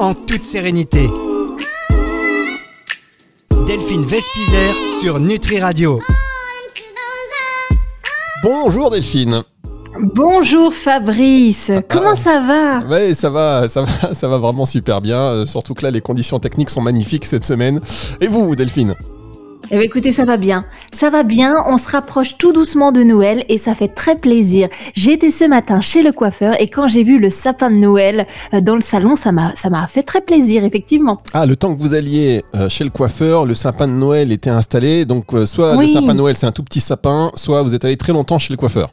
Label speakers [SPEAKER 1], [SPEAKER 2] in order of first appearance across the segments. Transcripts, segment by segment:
[SPEAKER 1] en toute sérénité. Delphine Vespizer sur Nutri Radio.
[SPEAKER 2] Bonjour Delphine.
[SPEAKER 3] Bonjour Fabrice, comment ça va?
[SPEAKER 2] Oui, ça va, ça va, ça va vraiment super bien. Euh, surtout que là, les conditions techniques sont magnifiques cette semaine. Et vous, Delphine?
[SPEAKER 3] Eh bien, écoutez, ça va bien. Ça va bien, on se rapproche tout doucement de Noël et ça fait très plaisir. Été ce matin chez le coiffeur et quand j'ai vu le sapin de Noël euh, dans le salon, ça m'a, ça m'a fait très plaisir, effectivement.
[SPEAKER 2] Ah, le temps que vous alliez euh, chez le coiffeur, le sapin de Noël était installé. Donc, soit le sapin de Noël, c'est un tout petit sapin, soit vous êtes allé très longtemps chez le coiffeur.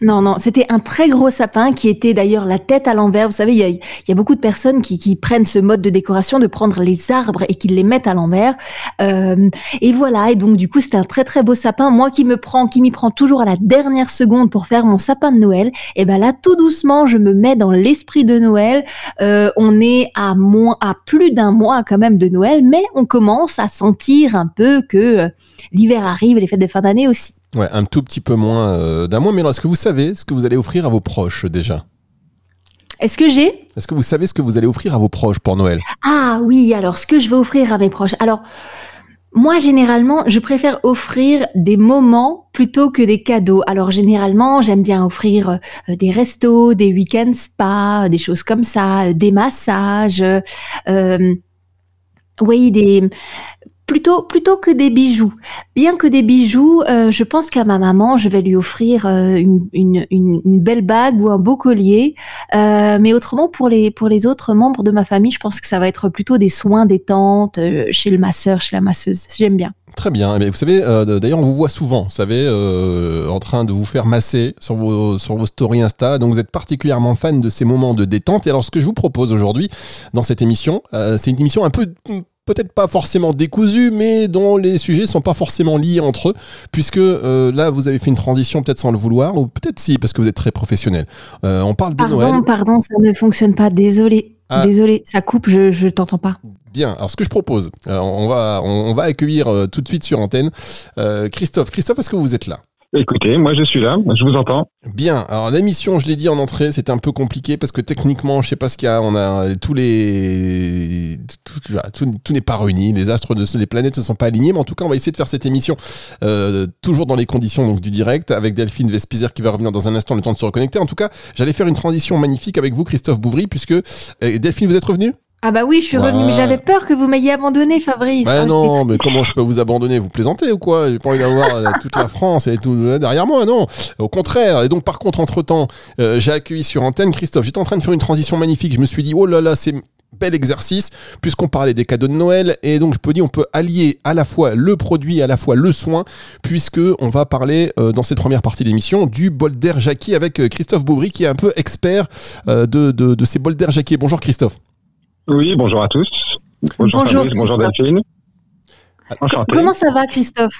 [SPEAKER 3] Non, non, c'était un très gros sapin qui était d'ailleurs la tête à l'envers. Vous savez, il y a, beaucoup de personnes qui, prennent ce mode de décoration de prendre les arbres et qui les mettent à l'envers. Euh, et voilà, et donc du coup, c'était un très très beau sapin. Moi qui me prends, qui m'y prend toujours à la dernière seconde pour faire mon sapin de Noël, et ben là, tout doucement, je me mets dans l'esprit de Noël. Euh, on est à moins, à plus d'un mois quand même de Noël, mais on commence à sentir un peu que euh, l'hiver arrive, les fêtes de fin d'année aussi.
[SPEAKER 2] Ouais, un tout petit peu moins euh, d'un mois. Mais alors, est-ce que vous savez ce que vous allez offrir à vos proches déjà?
[SPEAKER 3] Est-ce que j'ai?
[SPEAKER 2] Est-ce que vous savez ce que vous allez offrir à vos proches pour Noël?
[SPEAKER 3] Ah oui, alors ce que je vais offrir à mes proches. Alors, moi, généralement, je préfère offrir des moments plutôt que des cadeaux. Alors, généralement, j'aime bien offrir euh, des restos, des week-ends spa, des choses comme ça, des massages. Euh, oui, des plutôt plutôt que des bijoux. Bien que des bijoux, euh, je pense qu'à ma maman, je vais lui offrir euh, une, une, une, belle bague ou un beau collier. Euh, mais autrement, pour les pour les autres membres de ma famille, je pense que ça va être plutôt des soins détente chez le masseur, chez la masseuse. J'aime bien.
[SPEAKER 2] Très bien. Mais vous savez, d'ailleurs, on vous voit souvent, vous savez, en train de vous faire masser sur vos, sur vos stories Insta. Donc, vous êtes particulièrement fan de ces moments de détente. Et alors, ce que je vous propose aujourd'hui dans cette émission, c'est une émission un peu peut-être pas forcément décousu, mais dont les sujets sont pas forcément liés entre eux, puisque euh, là vous avez fait une transition peut-être sans le vouloir, ou peut-être si, parce que vous êtes très professionnel. Euh, on parle de
[SPEAKER 3] pardon,
[SPEAKER 2] Noël.
[SPEAKER 3] Pardon, ça ne fonctionne pas, désolé. Ah. Désolé, ça coupe, je ne t'entends pas.
[SPEAKER 2] Bien, alors ce que je propose, euh, on, va, on, va accueillir tout de suite sur antenne Christophe. Christophe, est-ce que vous êtes là?
[SPEAKER 4] Écoutez, moi je suis là, je vous entends.
[SPEAKER 2] Bien, alors l'émission, je l'ai dit en entrée, c'était un peu compliqué parce que techniquement, je sais pas ce qu'il y a, on a tous les... Tout, n'est pas réuni, les astres, de, les planètes ne sont pas alignés, mais en tout cas, on va essayer de faire cette émission euh, toujours dans les conditions donc, du direct, avec Delphine Vespizer qui va revenir dans un instant, le temps de se reconnecter. En tout cas, j'allais faire une transition magnifique avec vous, Christophe Bouvry, puisque... Euh, Delphine, vous êtes revenu
[SPEAKER 3] ah bah oui, je suis revenu, mais j'avais peur que vous m'ayez abandonné, Fabrice.
[SPEAKER 2] Bah non, mais comment je peux vous abandonner Vous plaisantez ou quoi J'ai pas envie d'avoir euh, toute la France et tout derrière moi, non. Au contraire. Et donc par contre, entre-temps, euh, j'ai accueilli sur antenne Christophe. J'étais en train de faire une transition magnifique. Je me suis dit, oh là là, c'est bel exercice, puisqu'on parlait des cadeaux de Noël, et donc je peux dire on peut allier à la fois le produit, à la fois le soin, puisque on va parler euh, dans cette première partie d'émission du bol d'air Jackie avec Christophe Bouvry, qui est un peu expert de, de, de, ces bols d'air Jackie. Bonjour Christophe.
[SPEAKER 4] Oui, bonjour à tous.
[SPEAKER 3] Bonjour, bonjour,
[SPEAKER 4] bonjour Delphine.
[SPEAKER 3] Comment ça va, Christophe?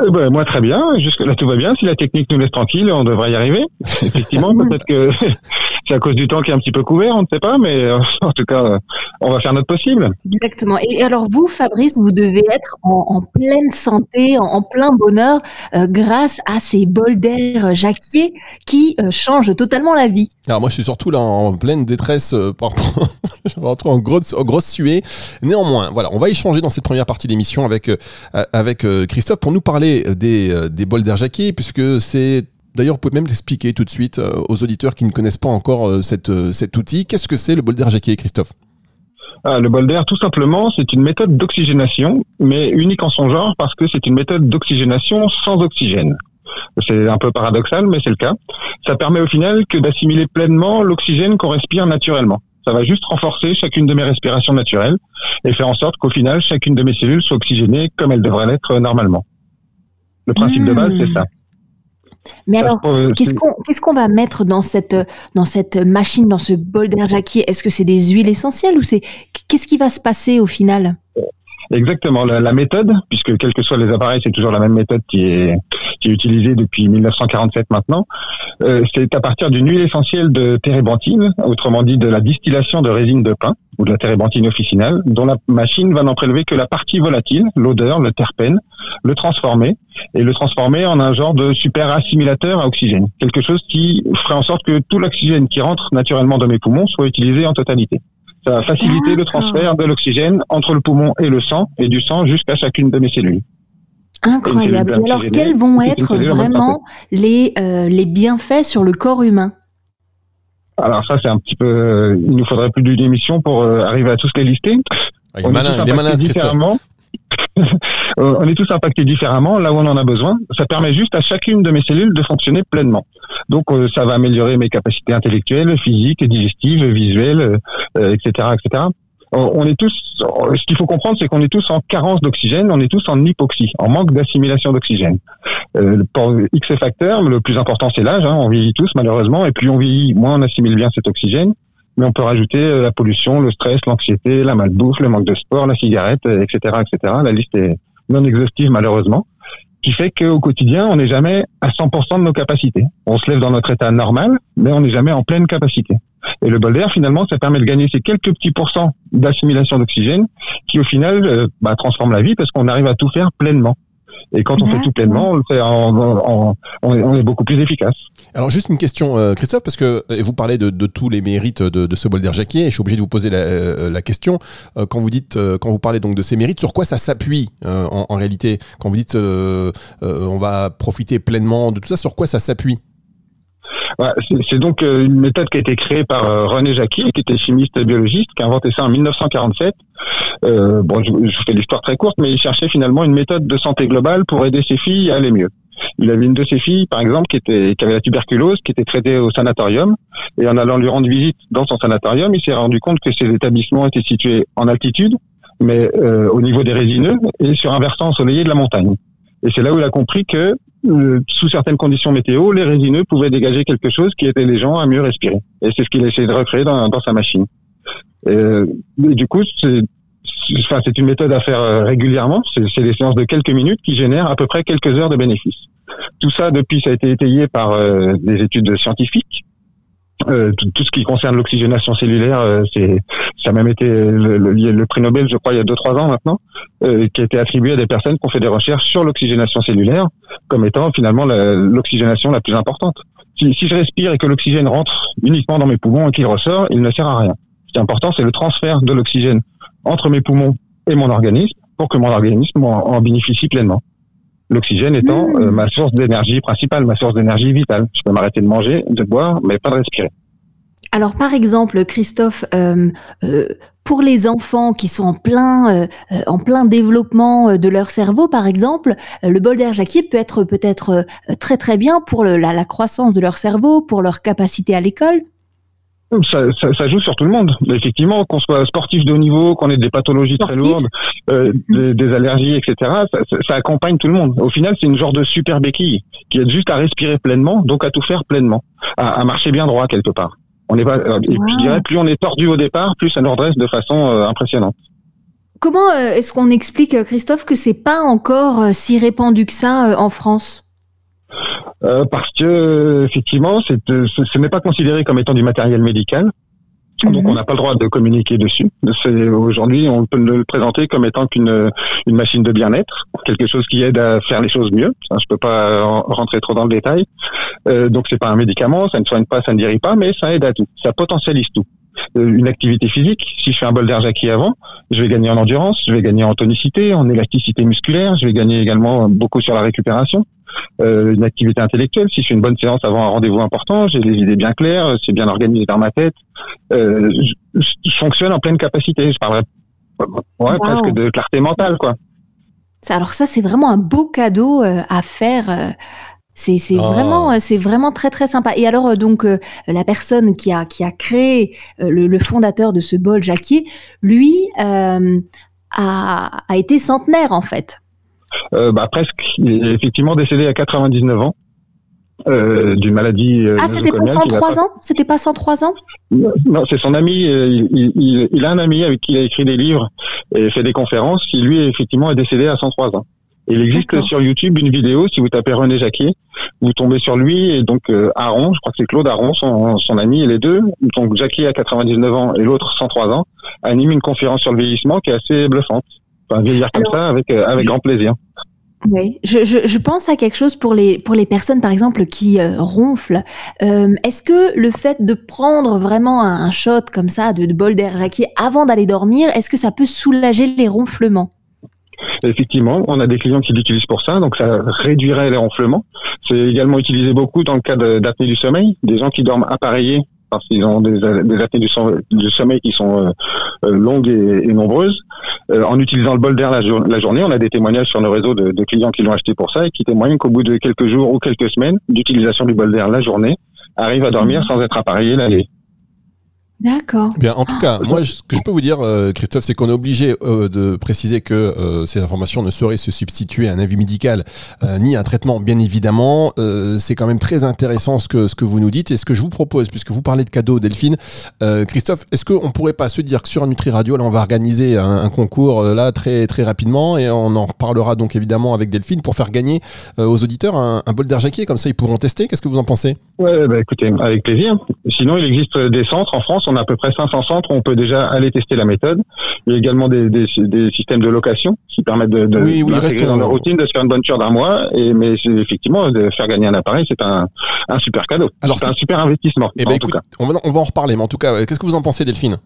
[SPEAKER 4] Euh, ben, moi, très bien. Jusque là, tout va bien. Si la technique nous laisse tranquille, on devrait y arriver. Effectivement, peut-être que c'est à cause du temps qui est un petit peu couvert, on ne sait pas, mais euh, en tout cas, on va faire notre possible.
[SPEAKER 3] Exactement. Et alors, vous, Fabrice, vous devez être en, pleine santé, en, plein bonheur, euh, grâce à ces bols d'air jacquier qui changent totalement la vie.
[SPEAKER 2] Alors, moi, je suis surtout là en pleine détresse, pardon. je rentre en grosse, en grosse suée. Néanmoins, voilà, on va échanger dans cette première partie d'émission avec, avec Christophe pour nous parler euh, euh, des, bols Jackie, puisque c'est D'ailleurs, vous pouvez même l'expliquer tout de suite euh, aux auditeurs qui ne connaissent pas encore cet outil. Qu'est-ce que c'est le bol Jackie, Christophe?
[SPEAKER 4] Ah, Le bol d'air, tout simplement, c'est une méthode d'oxygénation, mais unique en son genre parce que c'est une méthode d'oxygénation sans oxygène. C'est un peu paradoxal, mais c'est le cas. Ça permet au final que d'assimiler pleinement l'oxygène qu'on respire naturellement. Ça va juste renforcer chacune de mes respirations naturelles et faire en sorte qu'au final, chacune de mes cellules soit oxygénée comme elle devrait l'être normalement. Le principe de base, c'est hmm. ça.
[SPEAKER 3] Mais alors, qu'est-ce qu'on va mettre dans cette, dans cette machine, dans ce bol d'air Est-ce que c'est des huiles essentielles ou c'est qu'est-ce qui va se passer au final?
[SPEAKER 4] Exactement, la, méthode, puisque quels que soient les appareils, c'est toujours la même méthode qui est, qui est utilisée depuis 1947 maintenant. Euh, c'est à partir d'une huile essentielle de térébenthine, autrement dit de la distillation de résine de pin ou de la térébenthine officinale, dont la machine va n'en prélever que la partie volatile, l'odeur, le terpène, le transformer et le transformer en un genre de super assimilateur à oxygène, quelque chose qui ferait en sorte que tout l'oxygène qui rentre naturellement dans mes poumons soit utilisé en totalité. Ça va faciliter le transfert de l'oxygène entre le poumon et le sang, et du sang jusqu'à chacune de mes cellules.
[SPEAKER 3] Incroyable. Et alors, quels vont être vraiment les, euh, les bienfaits sur le corps humain
[SPEAKER 4] Alors ça, c'est un petit peu... euh, il nous faudrait plus d'une émission pour euh, arriver à tous les lister.
[SPEAKER 2] Ah, il est malin, il est malin,
[SPEAKER 4] Euh, on est tous impactés différemment, là où on en a besoin. Ça permet juste à chacune de mes cellules de fonctionner pleinement. Donc, euh, ça va améliorer mes capacités intellectuelles, physiques, digestives, visuelles, euh, etc., etc. On est tous, ce qu'il faut comprendre, c'est qu'on est tous en carence d'oxygène, on est tous en hypoxie, en manque d'assimilation d'oxygène. Pour X facteurs, le plus important c'est l'âge, hein, on vieillit tous malheureusement, et plus on vieillit, moins on assimile bien cet oxygène. Mais on peut rajouter euh, la pollution, le stress, l'anxiété, la malbouffe, le manque de sport, la cigarette, euh, etc., etc. La liste est non exhaustive malheureusement, qui fait qu'au quotidien, on n'est jamais à 100% de nos capacités. On se lève dans notre état normal, mais on n'est jamais en pleine capacité. Et le bol d'air, finalement, ça permet de gagner ces quelques petits pourcents d'assimilation d'oxygène qui, au final, euh, bah, transforment la vie parce qu'on arrive à tout faire pleinement. Et quand on fait tout pleinement, on le fait en, en- en- on, est, on est beaucoup plus efficace.
[SPEAKER 2] Alors juste une question, euh, Christophe, parce que euh, vous parlez de, de tous les mérites de, de ce bol d'air Jacquier, et je suis obligé de vous poser la, euh, la question euh, quand vous dites, euh, quand vous parlez donc de ces mérites, sur quoi ça s'appuie en, en réalité? Quand vous dites, euh, euh, on va profiter pleinement de tout ça, sur quoi ça s'appuie?
[SPEAKER 4] C'est- donc euh, une méthode qui a été créée par euh, René Jacquier, qui était chimiste et biologiste, qui a inventé ça en 1947. Euh, bon, je, je fais l'histoire très courte, mais il cherchait finalement une méthode de santé globale pour aider ses filles à aller mieux. Il avait une de ses filles, par exemple, qui, avait la tuberculose, qui était traitée au sanatorium. Et en allant lui rendre visite dans son sanatorium, il s'est rendu compte que ces établissements étaient situés en altitude, mais au niveau des résineux et sur un versant ensoleillé de la montagne. Et c'est là où il a compris que euh, sous certaines conditions météo, les résineux pouvaient dégager quelque chose qui aidait les gens à mieux respirer. Et c'est ce qu'il a essayé de recréer dans, sa machine. Euh, et du coup, c'est une méthode à faire euh, régulièrement. C'est des séances de quelques minutes qui génèrent à peu près quelques heures de bénéfices. Tout ça, depuis, ça a été étayé par des études scientifiques. Euh, tout, ce qui concerne l'oxygénation cellulaire, euh, c'est ça a même été le, le- prix Nobel, je crois, il y a deux trois ans maintenant, euh, qui a été attribué à des personnes qui ont fait des recherches sur l'oxygénation cellulaire comme étant finalement l'oxygénation la plus importante. Si, si je respire et que l'oxygène rentre uniquement dans mes poumons et qu'il ressort, il ne sert à rien. Ce qui est important, c'est le transfert de l'oxygène entre mes poumons et mon organisme pour que mon organisme en bénéficie pleinement. L'oxygène étant
[SPEAKER 3] Mmh.
[SPEAKER 4] euh, ma source d'énergie principale, ma source d'énergie vitale. Je peux m'arrêter de manger, de boire, mais pas de respirer.
[SPEAKER 3] Alors, par exemple, Christophe, euh, euh, pour les enfants qui sont en plein, euh, en plein développement de leur cerveau, par exemple, le bol d'air Jacquier peut être peut-être très très bien pour le- la, la croissance de leur cerveau, pour leur capacité à l'école.
[SPEAKER 4] Ça, ça, ça joue sur tout le monde. Effectivement, qu'on soit sportif de haut niveau, qu'on ait des pathologies très lourdes, euh, des, des allergies, etc., ça, accompagne tout le monde. Au final, c'est une genre de super béquille qui aide juste à respirer pleinement, donc à tout faire pleinement, à, à marcher bien droit quelque part. On est pas, euh, et puis, je dirais, plus on est tordu au départ, plus ça nous redresse de façon euh, impressionnante.
[SPEAKER 3] Comment est-ce qu'on explique, Christophe, que c'est pas encore si répandu que ça en France?
[SPEAKER 4] Euh, parce que euh, effectivement, euh, ce, ce n'est pas considéré comme étant du matériel médical. Donc
[SPEAKER 3] Mhm.
[SPEAKER 4] on n'a pas le droit de communiquer dessus. Aujourd'hui, on peut le présenter comme étant qu'une une machine de bien-être, quelque chose qui aide à faire les choses mieux. Ça, je peux pas en- rentrer trop dans le détail. Euh, donc c'est pas un médicament, ça ne soigne pas, ça ne guérit pas, mais ça aide à tout. Ça potentialise tout. Euh, une activité physique, si je fais un bol d'air Jackie avant, je vais gagner en endurance, je vais gagner en tonicité, en élasticité musculaire, je vais gagner également beaucoup sur la récupération. Euh, une activité intellectuelle, si je fais une bonne séance avant un rendez-vous important, j'ai les idées bien claires, c'est bien organisé dans ma tête, euh, je, je fonctionne en pleine capacité. Je parlerais ouais,
[SPEAKER 3] Wow.
[SPEAKER 4] presque de clarté mentale, quoi.
[SPEAKER 3] Alors ça, c'est vraiment un beau cadeau euh, à faire. euh, C'est c'est
[SPEAKER 2] Oh.
[SPEAKER 3] vraiment, euh, c'est vraiment très très sympa. Et alors euh, donc euh, la personne qui a qui a créé euh, le, le fondateur de ce bol Jacquier, lui euh, a, a été centenaire en fait.
[SPEAKER 4] Euh, bah, presque. Il est effectivement décédé à 99 ans euh, d'une maladie. euh,
[SPEAKER 3] Ah, c'était pas
[SPEAKER 4] nosocomiale qu'il a
[SPEAKER 3] 103 ans? C'était pas 103 ans?
[SPEAKER 4] Non, c'est son ami. euh, Il, il- il- il a un ami avec qui il a écrit des livres et fait des conférences. Qui lui, effectivement, est décédé à 103 ans. Il existe sur YouTube une vidéo, si vous tapez René Jacquier, vous tombez sur lui et donc Aaron, je crois que c'est Claude Aaron, son, son ami, et les deux, donc Jacquier à 99 ans et l'autre 103 ans, animent une conférence sur le vieillissement qui est assez bluffante. Enfin, vieillir comme
[SPEAKER 3] Alors-
[SPEAKER 4] ça avec, euh, grand plaisir.
[SPEAKER 3] Oui, je, je, je, pense à quelque chose pour les, pour les personnes, par exemple, qui euh, ronflent. Euh, Est-ce que le fait de prendre vraiment un, un shot comme ça de, de bol d'air jacquier avant d'aller dormir, est-ce que ça peut soulager les ronflements?
[SPEAKER 4] Effectivement, on a des clients qui l'utilisent pour ça, donc ça réduirait les ronflements. C'est également utilisé beaucoup dans le cas d'apnée du sommeil, des gens qui dorment appareillés parce qu'ils ont des, des apnées du, du, sommeil qui sont euh, euh, longues et, et nombreuses. Euh, en utilisant le bol d'air la, la, journée, on a des témoignages sur nos réseaux de, de clients qui l'ont acheté pour ça et qui témoignent qu'au bout de quelques jours ou quelques semaines d'utilisation du bol d'air la journée, arrivent à dormir mmh. sans être appareillés la nuit.
[SPEAKER 3] D'accord.
[SPEAKER 2] Bien, en tout cas, moi, ce que je peux vous dire, euh, Christophe, c'est qu'on est obligé euh, de préciser que euh, ces informations ne sauraient se substituer à un avis médical euh, ni à un traitement, bien évidemment. Euh, c'est quand même très intéressant ce que, ce que vous nous dites et ce que je vous propose, puisque vous parlez de cadeaux, Delphine. Euh, Christophe, est-ce qu'on pourrait pas se dire que sur Nutri Radio, là, on va organiser un, un concours là très très rapidement et on en reparlera donc évidemment avec Delphine pour faire gagner aux auditeurs un, un bol d'air jacquier, comme ça ils pourront tester. Qu'est-ce que vous en pensez?
[SPEAKER 4] Ouais, bah, écoutez, avec plaisir. Sinon, il existe des centres en France on a à peu près 500 centres où on peut déjà aller tester la méthode. Il y a également des, des, des systèmes de location qui permettent de, de
[SPEAKER 2] oui, oui,
[SPEAKER 4] dans leur routine, de se faire une bonne cure d'un mois. Et, mais effectivement, de faire gagner un appareil, c'est un, un super cadeau. C'est un super investissement.
[SPEAKER 2] Eh ben, écoute, on, va, on va en reparler, mais en tout cas, qu'est-ce que vous en pensez, Delphine?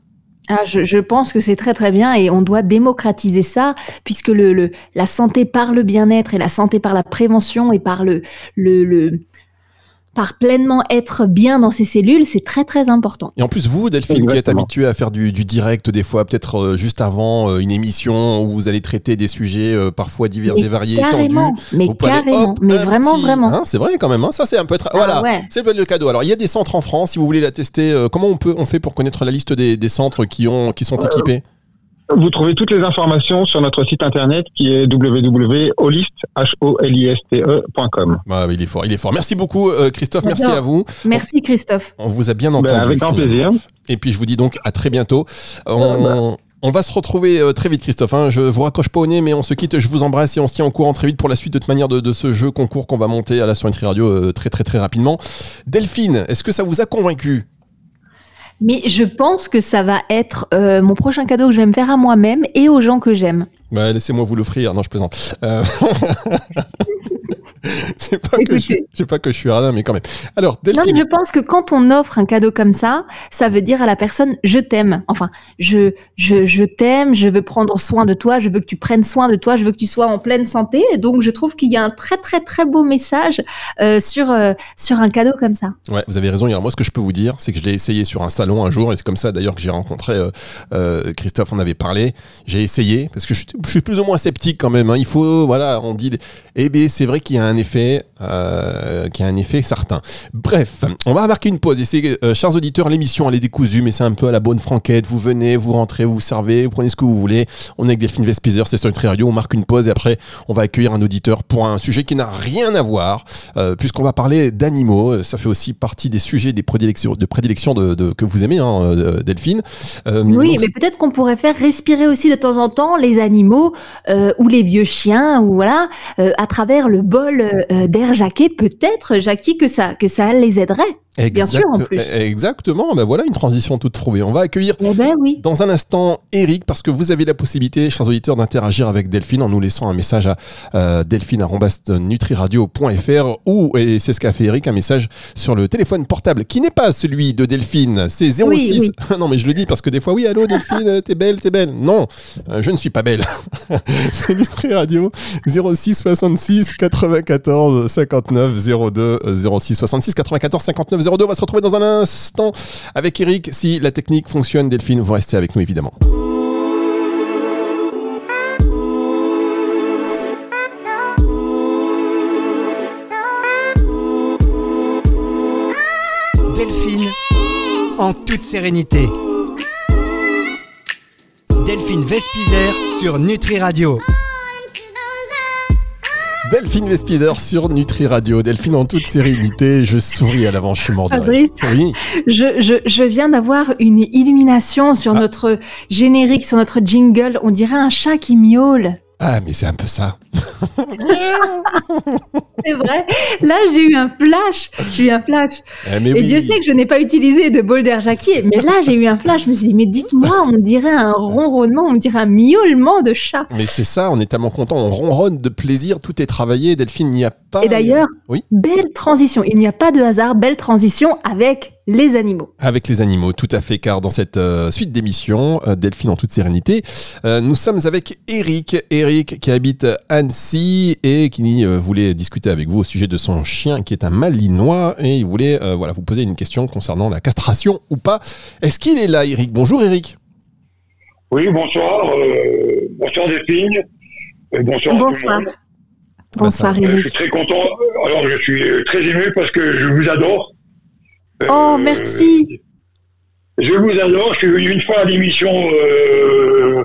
[SPEAKER 3] Ah, je, je, pense que c'est très très bien et on doit démocratiser ça puisque le, le la santé par le bien-être et la santé par la prévention et par le, le, le par pleinement être bien dans ses cellules, c'est très très important.
[SPEAKER 2] Et en plus, vous, Delphine, Exactement. qui êtes habituée à faire du, du direct des fois, peut-être euh, juste avant euh, une émission où vous allez traiter des sujets euh, parfois divers
[SPEAKER 3] mais
[SPEAKER 2] et variés,
[SPEAKER 3] carrément,
[SPEAKER 2] tendus.
[SPEAKER 3] Mais carrément,
[SPEAKER 2] hop,
[SPEAKER 3] mais vraiment,
[SPEAKER 2] petit,
[SPEAKER 3] vraiment.
[SPEAKER 2] Hein, c'est vrai quand même. Hein, ça, c'est un peu.
[SPEAKER 3] Ah,
[SPEAKER 2] voilà,
[SPEAKER 3] ouais.
[SPEAKER 2] c'est le cadeau. Alors, il y a des centres en France. Si vous voulez la tester, euh, comment on peut on fait pour connaître la liste des, des centres qui ont qui sont équipés?
[SPEAKER 4] Vous trouvez toutes les informations sur notre site internet qui est www.holist.com.
[SPEAKER 2] Bah, il est fort, il est fort. Merci beaucoup euh, Christophe, merci à vous.
[SPEAKER 3] Merci Christophe.
[SPEAKER 2] On vous a bien entendu.
[SPEAKER 4] Ben, avec grand plaisir.
[SPEAKER 2] Et puis je vous dis donc à très bientôt. On, on va se retrouver euh, très vite, Christophe. Hein. Je vous raccroche pas au nez, mais on se quitte. Je vous embrasse et on se tient au courant très vite pour la suite de toute manière de, de ce jeu concours qu'on va monter à la Nutri Radio euh, très très très rapidement. Delphine, est-ce que ça vous a convaincu?
[SPEAKER 3] Mais je pense que ça va être euh, mon prochain cadeau que je vais me faire à moi-même et aux gens que j'aime.
[SPEAKER 2] Bah, laissez-moi vous l'offrir. Non, je plaisante. Euh... c'est pas, que je, pas que je suis radin, mais quand même. Alors, Delphine.
[SPEAKER 3] Non, mais je pense que quand on offre un cadeau comme ça, ça veut dire à la personne je t'aime. Enfin, je, je, je t'aime, je veux prendre soin de toi, je veux que tu prennes soin de toi, je veux que tu sois en pleine santé. Et donc, je trouve qu'il y a un très, très, très beau message euh, sur, euh, sur un cadeau comme ça.
[SPEAKER 2] Ouais, vous avez raison. Alors, moi, ce que je peux vous dire, c'est que je l'ai essayé sur un salon un jour, et c'est comme ça d'ailleurs que j'ai rencontré euh, Christophe, on avait parlé. J'ai essayé, parce que je, je, suis plus ou moins sceptique quand même. Hein. Il faut, voilà, on dit. Eh bien, c'est vrai qu'il y a un effet, euh, qui a un effet certain. Bref, on va marquer une pause. Et c'est, euh, chers auditeurs, l'émission elle est décousue, mais c'est un peu à la bonne franquette. Vous venez, vous rentrez, vous, vous servez, vous prenez ce que vous voulez. On est avec Delphine Vespizer, c'est sur Nutri Radio. On marque une pause et après, on va accueillir un auditeur pour un sujet qui n'a rien à voir, euh, puisqu'on va parler d'animaux. Ça fait aussi partie des sujets des prédilections, de prédilection de, de, que vous aimez, hein, Delphine.
[SPEAKER 3] Oui, donc, mais peut-être qu'on pourrait faire respirer aussi de temps en temps les animaux euh, ou les vieux chiens, ou voilà, euh, à travers le bol euh, d'air Jacquet, peut-être, Jackie, que ça, que ça les aiderait.
[SPEAKER 2] Exact,
[SPEAKER 3] Bien sûr, en plus.
[SPEAKER 2] Exactement. Ben voilà une transition toute trouvée. On va accueillir
[SPEAKER 3] eh ben oui.
[SPEAKER 2] dans un instant Eric parce que vous avez la possibilité, chers auditeurs, d'interagir avec Delphine en nous laissant un message à euh, delphine@nutriradio.fr ou et c'est ce qu'a fait Eric, un message sur le téléphone portable qui n'est pas celui de Delphine. C'est 06.
[SPEAKER 3] Oui, oui.
[SPEAKER 2] non mais je le dis parce que des fois oui, allô Delphine, t'es belle, t'es belle. Non, euh, je ne suis pas belle. c'est Nutri Radio 06 66 94 59 02 06 66 94 59 02. On va se retrouver dans un instant avec Eric. Si la technique fonctionne, Delphine, vous restez avec nous évidemment.
[SPEAKER 1] Delphine, en toute sérénité. Delphine Vespizer sur Nutri Radio.
[SPEAKER 2] Delphine Vespizer sur Nutri Radio. Delphine en toute sérénité, je souris à l'avant, je suis mort de
[SPEAKER 3] Fabrice,
[SPEAKER 2] oui.
[SPEAKER 3] je, je, je viens d'avoir une illumination sur ah. notre générique, sur notre jingle. On dirait un chat qui miaule.
[SPEAKER 2] Ah, mais c'est un peu ça.
[SPEAKER 3] c'est vrai. Là, j'ai eu un flash. J'ai eu un flash.
[SPEAKER 2] Eh, mais
[SPEAKER 3] Et
[SPEAKER 2] oui.
[SPEAKER 3] Dieu sait que je n'ai pas utilisé de Boulder Jackie. Mais là, j'ai eu un flash. Je me suis dit, mais dites-moi, on dirait un ronronnement, on dirait un miaulement de chat.
[SPEAKER 2] Mais c'est ça, on est tellement content, on ronronne de plaisir, tout est travaillé. Delphine, il n'y a pas.
[SPEAKER 3] Et d'ailleurs,
[SPEAKER 2] Oui.
[SPEAKER 3] belle transition. Il n'y a pas de hasard. Belle transition avec les animaux.
[SPEAKER 2] Avec les animaux, tout à fait, car dans cette euh, suite d'émissions, euh, Delphine en toute sérénité, euh, nous sommes avec Eric. Eric qui habite Annecy et qui euh, voulait discuter avec vous au sujet de son chien qui est un malinois et il voulait euh, voilà, vous poser une question concernant la castration ou pas. Est-ce qu'il est là, Eric Bonjour, Eric.
[SPEAKER 5] Oui, bonsoir. euh, bonsoir Delphine. Euh, bonsoir,
[SPEAKER 3] Bonsoir. Bonsoir,
[SPEAKER 2] ça
[SPEAKER 5] Euh, je
[SPEAKER 3] Eric.
[SPEAKER 5] suis très content. Alors, je suis très ému parce que je vous adore. Euh,
[SPEAKER 3] Oh, merci.
[SPEAKER 5] Je vous adore. Je suis venu une fois à l'émission. Euh,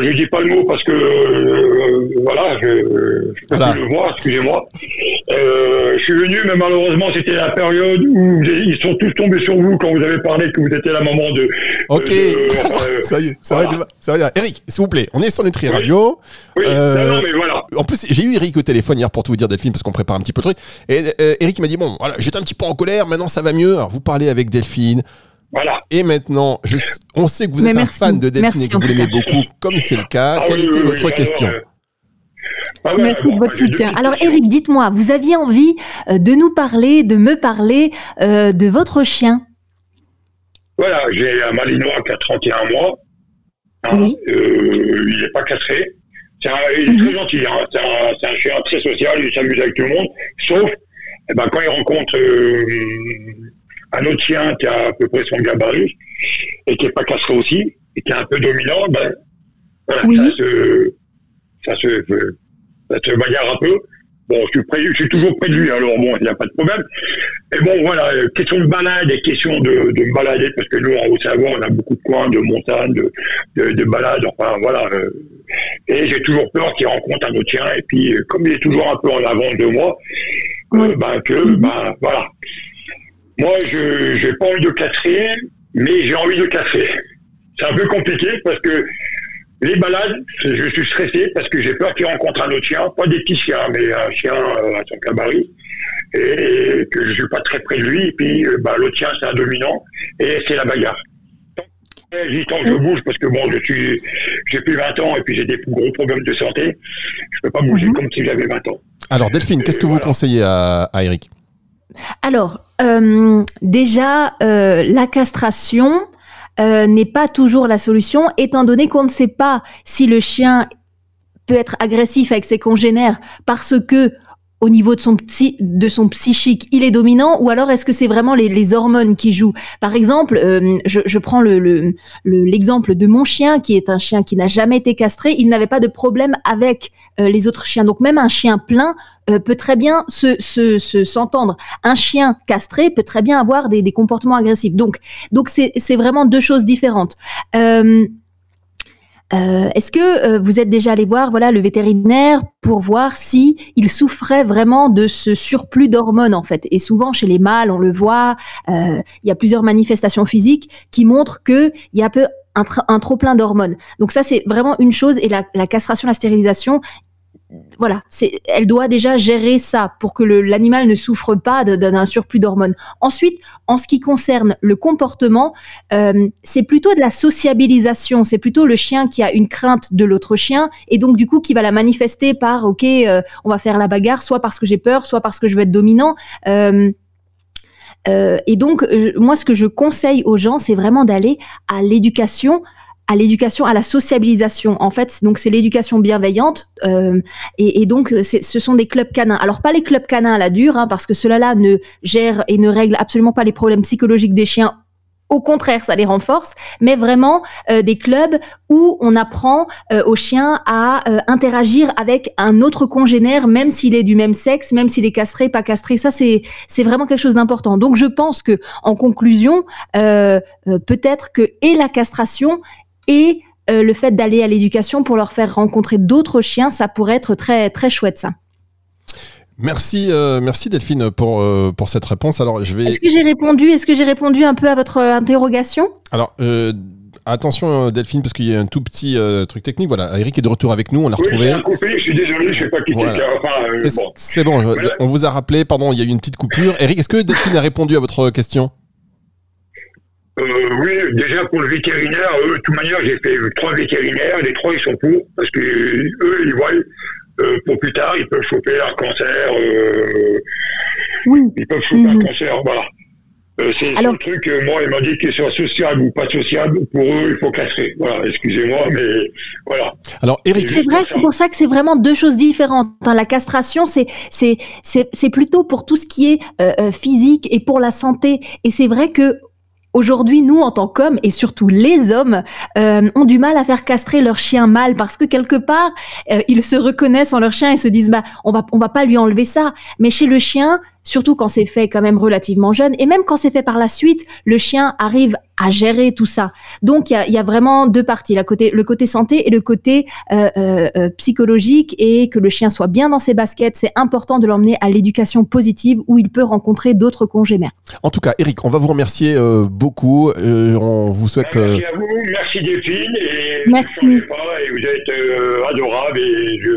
[SPEAKER 5] je dis pas le mot parce que euh, voilà, je, je peux
[SPEAKER 2] Voilà.
[SPEAKER 5] plus le voir. Excusez-moi. Euh, je suis venu, mais malheureusement, c'était la période où ils sont tous tombés sur vous quand vous avez parlé que vous étiez la maman de.
[SPEAKER 2] Ok,
[SPEAKER 5] de- euh,
[SPEAKER 2] ça y est, ça va
[SPEAKER 5] voilà.
[SPEAKER 2] ça va Eric, s'il vous plaît, on est sur Nutri Radio.
[SPEAKER 5] oui, non, mais voilà.
[SPEAKER 2] En plus, j'ai eu Eric au téléphone hier pour tout vous dire, Delphine, parce qu'on prépare un petit peu le truc. Et Eric m'a dit Bon, voilà, j'étais un petit peu en colère, maintenant ça va mieux. Alors, vous parlez avec Delphine.
[SPEAKER 5] Voilà.
[SPEAKER 2] Et maintenant, je, on sait que vous
[SPEAKER 3] Mais
[SPEAKER 2] êtes
[SPEAKER 3] merci.
[SPEAKER 2] un fan de Delphine
[SPEAKER 3] Merci,
[SPEAKER 2] et que vous l'aimez beaucoup, comme c'est le cas.
[SPEAKER 5] Ah
[SPEAKER 2] Quelle
[SPEAKER 5] oui,
[SPEAKER 2] était
[SPEAKER 5] oui,
[SPEAKER 2] votre
[SPEAKER 5] oui,
[SPEAKER 2] question?
[SPEAKER 5] alors, euh, ah ouais,
[SPEAKER 3] Merci
[SPEAKER 5] bon,
[SPEAKER 3] de votre soutien. Alors. Eric, dites-moi, vous aviez envie euh, de nous parler, de me parler euh, de votre chien?
[SPEAKER 5] Voilà, j'ai un malinois qui a 31 mois. Hein,
[SPEAKER 3] Oui.
[SPEAKER 5] euh, il n'est pas un- il est
[SPEAKER 3] Mhm.
[SPEAKER 5] très gentil. Hein, c'est un, chien très social. Il s'amuse avec tout le monde. Sauf eh ben, quand il rencontre euh, un autre chien qui a à peu près son gabarit et qui n'est pas castré aussi et qui est un peu dominant, ben, voilà,
[SPEAKER 3] Oui.
[SPEAKER 5] ça se, ça se, ça se bagarre un peu. Bon, je suis, près, je suis toujours près de lui, alors bon, il n'y a pas de problème. Et bon, voilà, euh, question de balade et question de, de me balader, parce que nous, en Haute-Savoie, on a beaucoup de coins, de montagnes, de, de, de balades, enfin, voilà. euh, et j'ai toujours peur qu'il rencontre un autre chien, et puis, euh, comme il est toujours un peu en avant de moi,
[SPEAKER 3] Oui.
[SPEAKER 5] ben, que,
[SPEAKER 3] Mhm.
[SPEAKER 5] ben, voilà. Moi, je j'ai pas envie de casser, mais j'ai envie de casser. C'est un peu compliqué, parce que les balades, je suis stressé parce que j'ai peur qu'il rencontre un autre chien, pas des petits chiens, mais un chien euh, à son cabaret, et que je suis pas très près de lui, et puis euh, bah, l'autre chien c'est un dominant, et c'est la bagarre. Que- Tant que je bouge, parce que bon, je suis, j'ai plus 20 ans, et puis j'ai des gros problèmes de santé, je peux pas bouger
[SPEAKER 3] Mhm.
[SPEAKER 5] comme si j'avais 20 ans.
[SPEAKER 2] Alors, Delphine, qu'est-ce que vous
[SPEAKER 5] Voilà.
[SPEAKER 2] conseillez à, à Eric?
[SPEAKER 3] Alors, euh, déjà, euh, la castration euh, n'est pas toujours la solution, étant donné qu'on ne sait pas si le chien peut être agressif avec ses congénères parce que au niveau de son, psy, de son psychique, il est dominant, ou alors est-ce que c'est vraiment les, les hormones qui jouent? Par exemple, euh, je, je prends le- le- le- l'exemple de mon chien, qui est un chien qui n'a jamais été castré, il n'avait pas de problème avec euh, les autres chiens. Donc même un chien plein euh, peut très bien se se- se- s'entendre. un chien castré peut très bien avoir des, des comportements agressifs. Donc donc c'est c'est vraiment deux choses différentes. Euh, euh, Est-ce que euh, vous êtes déjà allé voir voilà le vétérinaire pour voir si il souffrait vraiment de ce surplus d'hormones en fait? Et souvent chez les mâles, on le voit, euh, il y a plusieurs manifestations physiques qui montrent que il y a un peu un, tr- un trop plein d'hormones. Donc ça c'est vraiment une chose et la castration, la stérilisation, voilà, c'est, elle doit déjà gérer ça pour que le- l'animal ne souffre pas d'un surplus d'hormones. Ensuite, en ce qui concerne le comportement, euh, c'est plutôt de la sociabilisation. C'est plutôt le chien qui a une crainte de l'autre chien et donc du coup qui va la manifester par ok, euh, on va faire la bagarre, soit parce que j'ai peur, soit parce que je veux être dominant. Euh, euh, et donc, euh, moi, ce que je conseille aux gens, c'est vraiment d'aller à l'éducation, à l'éducation, à la sociabilisation. En fait, donc c'est l'éducation bienveillante. euh, et, et donc, ce sont des clubs canins. Alors, pas les clubs canins à la dure, hein, parce que ceux-là ne gèrent et ne règlent absolument pas les problèmes psychologiques des chiens. Au contraire, ça les renforce, mais vraiment euh, des clubs où on apprend euh, aux chiens à euh, interagir avec un autre congénère, même s'il est du même sexe, même s'il est castré, pas castré. Ça, c'est c'est vraiment quelque chose d'important. Donc, je pense que, en conclusion, euh, euh, peut-être que et la castration et euh, le fait d'aller à l'éducation pour leur faire rencontrer d'autres chiens, ça pourrait être très très chouette ça.
[SPEAKER 2] Merci, euh, merci Delphine pour, euh, pour cette réponse. Alors, je vais.
[SPEAKER 3] Est-ce que j'ai répondu Est-ce que j'ai répondu un peu à votre interrogation?
[SPEAKER 2] Alors, euh, attention Delphine, parce qu'il y a un tout petit euh, truc technique. Voilà, Eric est de retour avec nous, on l'a
[SPEAKER 5] Oui,
[SPEAKER 2] retrouvé.
[SPEAKER 5] coupé, je suis désolé, je sais pas qui
[SPEAKER 2] Voilà.
[SPEAKER 5] c'est. Enfin, euh, bon.
[SPEAKER 2] C'est bon, je-
[SPEAKER 5] Voilà.
[SPEAKER 2] on vous a rappelé, pardon, il y a eu une petite coupure. Eric, est-ce que Delphine a répondu à votre question?
[SPEAKER 5] Euh, oui, déjà pour le vétérinaire, eux, de toute manière, j'ai fait trois vétérinaires, les trois ils sont pour, parce que eux, ils voient euh, pour plus tard, ils peuvent choper un cancer, euh,
[SPEAKER 3] Oui.
[SPEAKER 5] ils peuvent choper un
[SPEAKER 3] Mhm.
[SPEAKER 5] cancer, voilà. Euh, c'est
[SPEAKER 3] Alors-
[SPEAKER 5] le truc, euh, moi, ils m'ont dit qu'ils soient sociables ou pas sociables, pour eux, il faut castrer. Voilà, excusez-moi, mais voilà.
[SPEAKER 2] Alors, Eric,
[SPEAKER 3] C'est vrai, c'est pour ça que c'est vraiment deux choses différentes. hein. La castration, c'est c'est c'est c'est plutôt pour tout ce qui est euh, euh, physique et pour la santé. Et c'est vrai que aujourd'hui, nous, en tant qu'hommes et surtout les hommes, euh, ont du mal à faire castrer leur chien mâle parce que quelque part, euh, ils se reconnaissent en leur chien et se disent bah on va on va pas lui enlever ça. Mais chez le chien, surtout quand c'est fait quand même relativement jeune et même quand c'est fait par la suite, le chien arrive à gérer tout ça. Donc il y a, il y a vraiment deux parties, la côté, le côté santé et le côté euh, euh, euh, psychologique et que le chien soit bien dans ses baskets. C'est important de l'emmener à l'éducation positive où il peut rencontrer d'autres congénères.
[SPEAKER 2] en tout cas, Eric, on va vous remercier euh, beaucoup. Euh, on vous souhaite. euh,
[SPEAKER 5] Merci à vous, merci Delphine, et
[SPEAKER 3] Merci.
[SPEAKER 5] pas, et vous êtes euh, adorable, et je,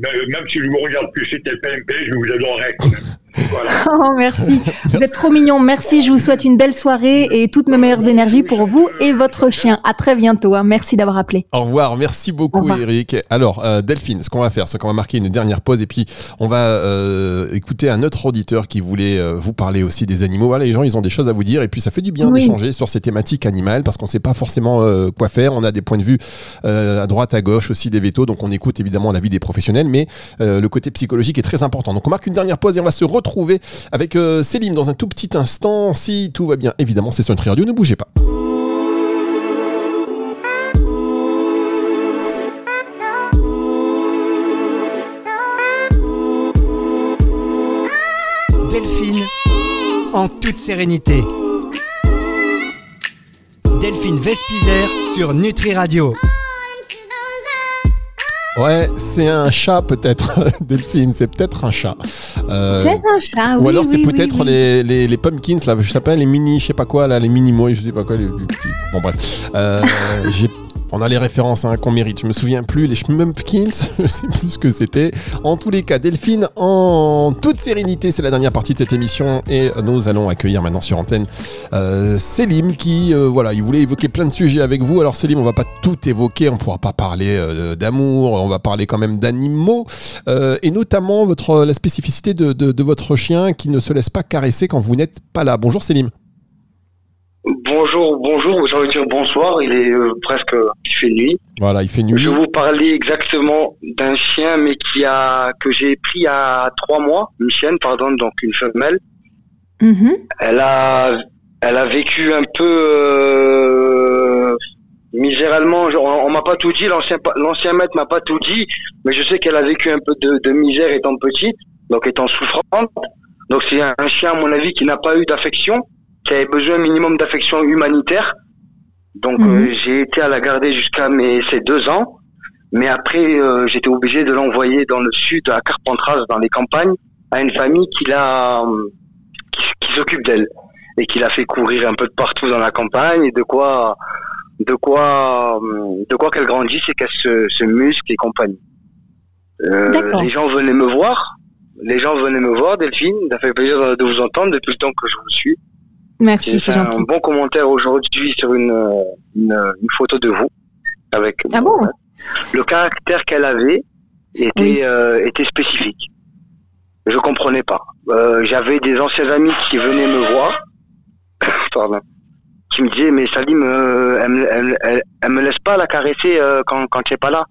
[SPEAKER 5] même si je vous regarde plus c'était le PMP, je vous même. Voilà.
[SPEAKER 3] Oh, merci. Vous êtes trop mignon. Merci. Je vous souhaite une belle soirée et toutes mes meilleures énergies pour vous et votre chien. À très bientôt. hein. Merci d'avoir appelé.
[SPEAKER 2] Au revoir, merci
[SPEAKER 3] Au
[SPEAKER 2] beaucoup
[SPEAKER 3] revoir.
[SPEAKER 2] Eric. Alors euh, Delphine, ce qu'on va faire, c'est qu'on va marquer une dernière pause et puis on va euh, écouter un autre auditeur qui voulait euh, vous parler aussi des animaux. Voilà, les gens, ils ont des choses à vous dire et puis ça fait du bien
[SPEAKER 3] Oui.
[SPEAKER 2] d'échanger sur ces thématiques animales parce qu'on sait pas forcément quoi faire. On a des points de vue à droite, à gauche aussi des vétos, donc on écoute évidemment l'avis des professionnels, mais le côté psychologique est très important. Donc on marque une dernière pause et on va se retrouver avec euh, dans un tout petit instant. Si tout va bien, évidemment, c'est sur Nutri Radio, ne bougez pas.
[SPEAKER 1] Delphine, en toute sérénité. Delphine Vespizer sur Nutri Radio.
[SPEAKER 2] Ouais, c'est un chat peut-être, Delphine, c'est peut-être un chat. Euh,
[SPEAKER 3] C'est un chat.
[SPEAKER 2] Ou
[SPEAKER 3] oui,
[SPEAKER 2] alors c'est
[SPEAKER 3] oui,
[SPEAKER 2] peut-être les, les, les pumpkins, là, je sais pas, les mini, je sais pas quoi, là, les mini mois, je sais pas quoi, les, les petits. Bon bref, Euh, j'ai- on a les références hein, qu'on mérite. Je me souviens plus, les schmumpkins, je sais plus ce que c'était. En tous les cas, Delphine, en toute sérénité, c'est la dernière partie de cette émission et nous allons accueillir maintenant sur antenne euh, Selim qui, euh, voilà, il voulait évoquer plein de sujets avec vous. Alors Selim, on va pas tout évoquer, on pourra pas parler euh, d'amour, on va parler quand même d'animaux euh, et notamment votre la spécificité de, de- de votre chien qui ne se laisse pas caresser quand vous n'êtes pas là. Bonjour Selim.
[SPEAKER 6] Bonjour, bonjour, j'ai envie de dire bonsoir, il est euh, presque, il fait nuit.
[SPEAKER 2] Voilà, il fait nuit.
[SPEAKER 6] Je vais vous parler exactement d'un chien, mais qui a, que j'ai pris à trois mois, une chienne, pardon, donc une femelle.
[SPEAKER 3] Mhm.
[SPEAKER 6] Elle a, elle a vécu un peu, euh, miséralement, genre, on, on m'a pas tout dit, l'ancien, l'ancien maître m'a pas tout dit, mais je sais qu'elle a vécu un peu de, de misère étant petite, donc étant souffrante. Donc c'est un, un chien, à mon avis, qui n'a pas eu d'affection, qui avait besoin un minimum d'affection humanitaire. Donc
[SPEAKER 3] Mhm.
[SPEAKER 6] euh, j'ai été à la garder jusqu'à mes ses deux ans, mais après euh, j'étais obligé de l'envoyer dans le sud, à Carpentras, dans les campagnes, à une famille qui l'a, euh, qui, qui s'occupe d'elle et qui l'a fait courir un peu de partout dans la campagne et de quoi, de quoi, de quoi qu'elle grandisse et qu'elle se, se muscle et compagnie. Euh, les gens venaient me voir, les gens venaient me voir, Delphine, ça fait plaisir de vous entendre depuis le temps que je vous suis.
[SPEAKER 3] Merci, c'est
[SPEAKER 6] fait
[SPEAKER 3] gentil.
[SPEAKER 6] un bon commentaire aujourd'hui sur une, une, une photo de vous. Avec
[SPEAKER 3] Ah bon
[SPEAKER 6] Le caractère qu'elle avait était,
[SPEAKER 3] Oui.
[SPEAKER 6] euh, était spécifique. Je comprenais pas. Euh, J'avais des anciens amis qui venaient me voir, pardon, qui me disaient mais Salim, euh, elle, me- elle, elle, elle me laisse pas la caresser quand, quand tu es pas là.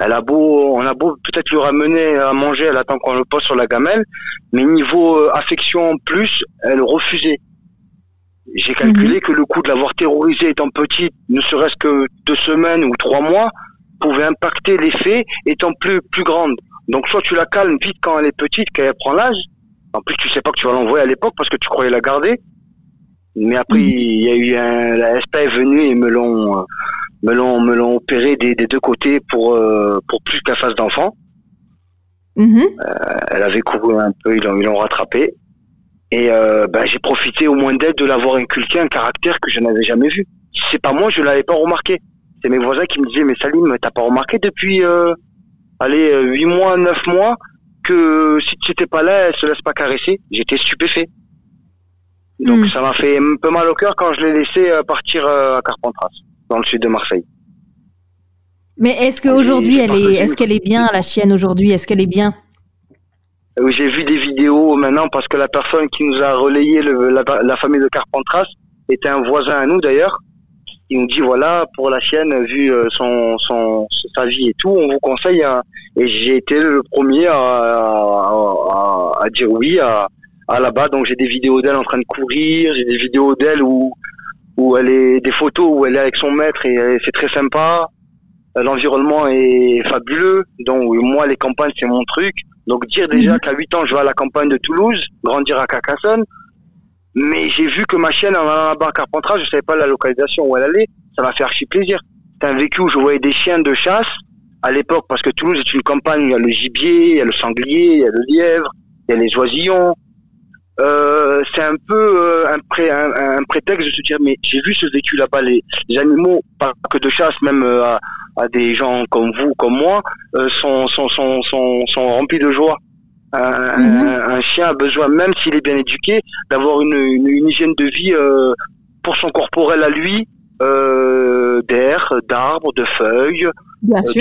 [SPEAKER 6] Elle a beau, on a beau peut-être lui ramener à manger, elle attend qu'on le pose sur la gamelle, mais niveau affection en plus, elle refusait. J'ai calculé que le coup de l'avoir terrorisée étant petite, ne serait-ce que deux semaines ou trois mois, pouvait impacter l'effet étant plus, plus grande. Donc soit tu la calmes vite quand elle est petite, quand elle prend l'âge. En plus, tu sais pas que tu vas l'envoyer à l'époque parce que tu croyais la garder. Mais après,
[SPEAKER 3] Mhm.
[SPEAKER 6] il y a eu un, la SPA est venue et me l'ont, euh, me l'ont, me l'ont opéré des, des deux côtés pour, euh, pour plus qu'elle fasse d'enfant.
[SPEAKER 3] Mhm.
[SPEAKER 6] Elle avait couru un peu, ils l'ont, ils l'ont rattrapé. Et euh, ben, j'ai profité au moins d'elle de l'avoir inculqué un caractère que je n'avais jamais vu. c'est pas moi, je l'avais pas remarqué. C'est mes voisins qui me disaient, mais Salim, t'as pas remarqué depuis, euh, allez, euh, 8 mois, 9 mois, que si tu n'étais pas là, elle se laisse pas caresser. J'étais stupéfait. Donc
[SPEAKER 3] Hmm.
[SPEAKER 6] ça m'a fait un peu mal au cœur quand je l'ai laissé euh, partir euh, à Carpentras, dans le sud de Marseille.
[SPEAKER 3] Mais est-ce qu'aujourd'hui,
[SPEAKER 6] j'ai
[SPEAKER 3] elle est, est-ce qu'elle est bien, la chienne aujourd'hui? Est-ce qu'elle est bien?
[SPEAKER 6] Euh, J'ai vu des vidéos maintenant parce que la personne qui nous a relayé le- la, la famille de Carpentras était un voisin à nous d'ailleurs. Il nous dit voilà pour la chienne vu euh, son, son sa vie et tout, on vous conseille. un- Et j'ai été le premier à, à, à- dire oui à, là-bas. Donc j'ai des vidéos d'elle en train de courir, j'ai des vidéos d'elle où où elle est des photos où elle est avec son maître et euh, c'est très sympa. L'environnement est fabuleux. Donc moi les campagnes c'est mon truc. Donc dire déjà qu'à 8 ans, je vais à la campagne de Toulouse, grandir à Carcassonne. Mais j'ai vu que ma chienne en allant à Carpentras, je savais pas la localisation où elle allait. Ça m'a fait archi plaisir. C'est un vécu où je voyais des chiens de chasse à l'époque, parce que Toulouse est une campagne, il y a le gibier, il y a le sanglier, il y a le lièvre, il y a les oisillons. Euh, c'est un peu euh, un, pré- un, un prétexte de se dire, mais j'ai vu ce vécu là-bas, les, les animaux, pas que de chasse, même euh, à, à des gens comme vous, comme moi, euh, sont, sont, sont, sont, sont remplis de joie. Un,
[SPEAKER 3] Mhm.
[SPEAKER 6] un- un chien a besoin, même s'il est bien éduqué, d'avoir une, une, une hygiène de vie euh, pour son corporel à lui, euh, d'air, d'arbres, de feuilles,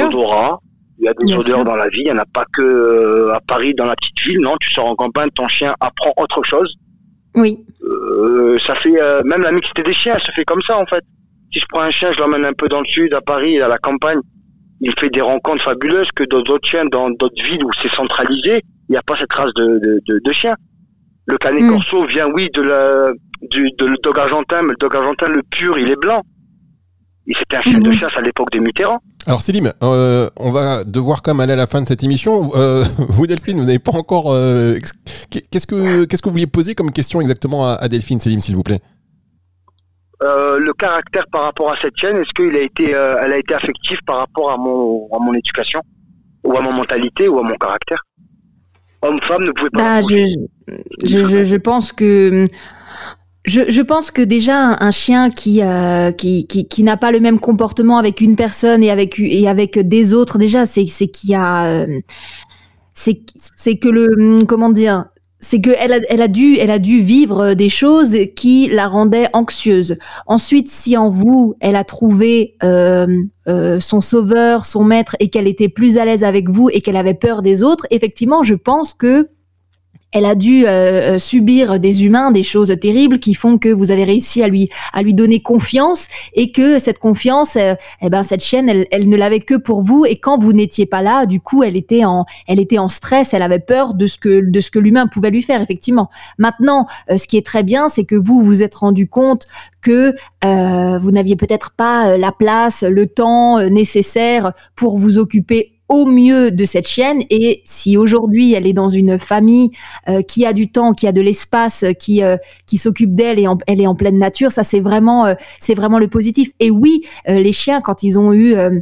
[SPEAKER 6] d'odorat. Il y a des odeurs dans la vie, il n'y en a pas que euh, à Paris, dans la petite ville. Non, tu sors en campagne, ton chien apprend autre chose.
[SPEAKER 3] Oui.
[SPEAKER 6] Euh, ça fait euh, même la mixité des chiens, elle se fait comme ça en fait. Si je prends un chien, je l'emmène un peu dans le sud, à Paris, à la campagne, il fait des rencontres fabuleuses que dans d'autres chiens, dans d'autres villes où c'est centralisé, il n'y a pas cette race de, de, de, de chien. Le canet
[SPEAKER 3] Mm.
[SPEAKER 6] corso vient, oui, de la, du, de le dog argentin, mais le dog argentin, le pur, il est blanc. C'était un chien de
[SPEAKER 3] Mhm.
[SPEAKER 6] chasse à l'époque des Mitterrand.
[SPEAKER 2] Alors Célim, euh, on va devoir quand même aller à la fin de cette émission. Euh, vous Delphine, vous n'avez pas encore. euh, qu'est-ce que qu'est-ce que vous vouliez poser comme question exactement à, à Delphine, Célim, s'il vous plaît?
[SPEAKER 6] Euh, le caractère par rapport à cette chaîne, est-ce qu'il a été, euh, elle a été affective par rapport à mon, à mon éducation, ou à mon mentalité, ou à mon caractère? Homme-femme ne pouvait pas.
[SPEAKER 3] Bah, je, je, je, je pense que je, je pense que déjà un chien qui euh, qui, qui, qui n'a pas le même comportement avec une personne et avec et avec des autres déjà c'est c'est qu'il y a euh, c'est c'est que le comment dire c'est que elle a, elle a dû elle a dû vivre des choses qui la rendaient anxieuse. Ensuite, si en vous elle a trouvé euh, euh, son sauveur, son maître et qu'elle était plus à l'aise avec vous et qu'elle avait peur des autres, effectivement, je pense que elle a dû euh, euh, subir des humains, des choses terribles qui font que vous avez réussi à lui à lui donner confiance et que cette confiance, euh, eh ben cette chienne, elle, elle ne l'avait que pour vous et quand vous n'étiez pas là, du coup, elle était en elle était en stress, elle avait peur de ce que de ce que l'humain pouvait lui faire effectivement. Maintenant, euh, ce qui est très bien, c'est que vous vous êtes rendu compte que euh, vous n'aviez peut-être pas la place, le temps nécessaire pour vous occuper au mieux de cette chienne et si aujourd'hui elle est dans une famille euh, qui a du temps, qui a de l'espace, euh, qui euh, qui s'occupe d'elle et elle est en pleine nature, ça c'est vraiment euh, c'est vraiment le positif. Et oui, euh, les chiens quand ils ont eu euh,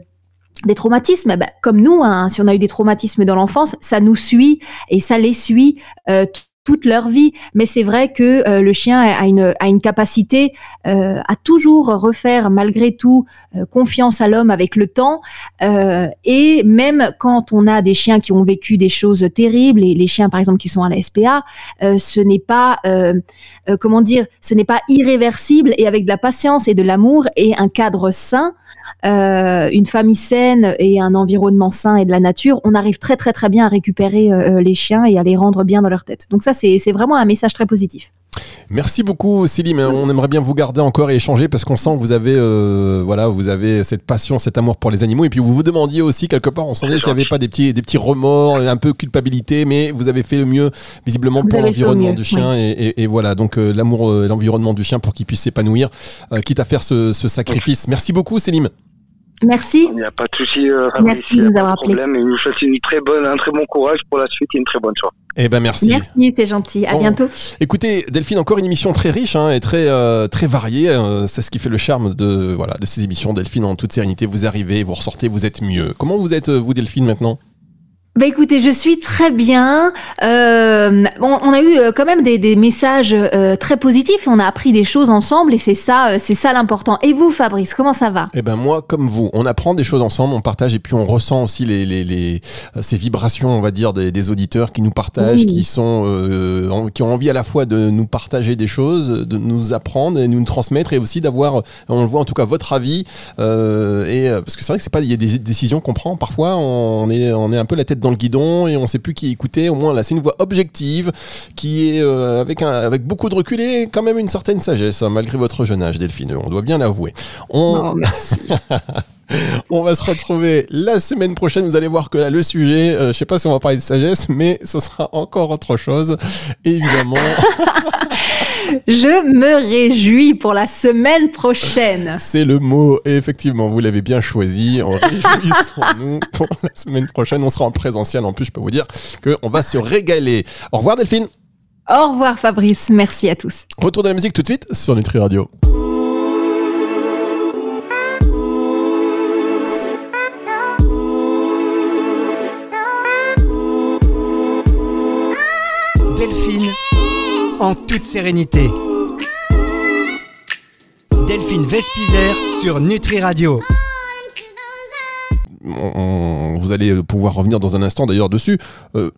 [SPEAKER 3] des traumatismes, ben, comme nous, hein, si on a eu des traumatismes dans l'enfance, ça nous suit et ça les suit euh, toute leur vie. Mais c'est vrai que euh, le chien a une, a une capacité euh, à toujours refaire, malgré tout, euh, confiance à l'homme avec le temps. Euh, et même quand on a des chiens qui ont vécu des choses terribles, et les chiens, par exemple, qui sont à la SPA, euh, ce n'est pas, comment dire, ce n'est pas irréversible. Et avec de la patience et de l'amour et un cadre sain, euh, une famille saine et un environnement sain et de la nature, on arrive très très très bien à récupérer euh, les chiens et à les rendre bien dans leur tête. Donc ça, c'est vraiment un message très positif.
[SPEAKER 2] Merci beaucoup, Célim. On aimerait bien vous garder encore et échanger parce qu'on sent que vous avez, euh, voilà, vous avez cette passion, cet amour pour les animaux. Et puis vous vous demandiez aussi quelque part, on sentait s'il n'y avait pas des petits, des petits remords, un peu culpabilité, mais vous avez fait le mieux visiblement
[SPEAKER 3] Vous
[SPEAKER 2] pour l'environnement du chien. Et, et- et voilà, donc euh, l'amour, euh, l'environnement du chien pour qu'il puisse s'épanouir, euh, quitte à faire ce, ce sacrifice. Merci beaucoup, Célim.
[SPEAKER 3] Merci.
[SPEAKER 6] Il n'y a pas de souci, euh,
[SPEAKER 3] Merci
[SPEAKER 6] il y a
[SPEAKER 3] de nous
[SPEAKER 6] pas
[SPEAKER 3] avoir
[SPEAKER 6] de problème. Et nous souhaite une très bonne, un très bon courage pour la suite et une très bonne soirée.
[SPEAKER 2] Eh ben merci.
[SPEAKER 3] Merci, c'est gentil. À
[SPEAKER 2] Bon.
[SPEAKER 3] bientôt.
[SPEAKER 2] Écoutez, Delphine, encore une émission très riche hein, et très euh, très variée. euh, c'est ce qui fait le charme de voilà de ces émissions. Delphine, en toute sérénité, vous arrivez, vous ressortez, vous êtes mieux. Comment vous êtes euh, vous, Delphine, maintenant?
[SPEAKER 3] Bah écoutez, je suis très bien. Euh, on, on a eu euh, quand même des, des messages euh, très positifs. On a appris des choses ensemble et c'est ça, euh, c'est ça l'important. Et vous, Fabrice, comment ça va?
[SPEAKER 2] Eh ben moi, comme vous, on apprend des choses ensemble, on partage et puis on ressent aussi les, les, les euh, ces vibrations, on va dire, des, des auditeurs qui nous partagent,
[SPEAKER 3] Oui.
[SPEAKER 2] qui sont, euh, en- qui ont envie à la fois de nous partager des choses, de nous apprendre et nous transmettre et aussi d'avoir, on le voit en tout cas votre avis. euh, et parce que c'est vrai que c'est pas, il y a des décisions qu'on prend parfois, on est, on est un peu la tête dans le guidon et on sait plus qui écouter. Au moins là, c'est une voix objective qui est euh, avec un, avec beaucoup de recul et quand même une certaine sagesse, hein, malgré votre jeune âge, Delphine. On doit bien l'avouer. On,
[SPEAKER 3] Oh, merci.
[SPEAKER 2] on va se retrouver la semaine prochaine. Vous allez voir que là, le sujet, euh, je sais pas si on va parler de sagesse, mais ce sera encore autre chose. Évidemment,
[SPEAKER 3] Je me réjouis pour la semaine prochaine.
[SPEAKER 2] c'est le mot. Et effectivement, vous l'avez bien choisi. En réjouissons-nous pour la semaine prochaine. On sera en présentiel. En plus, je peux vous dire qu'on va se régaler. Au revoir, Delphine.
[SPEAKER 3] Au revoir, Fabrice. Merci à tous.
[SPEAKER 2] Retour de la musique tout de suite sur Nutri Radio.
[SPEAKER 1] Delphine, en toute sérénité. Delphine Vespizer sur Nutri Radio.
[SPEAKER 2] Vous allez pouvoir revenir dans un instant d'ailleurs dessus. Euh,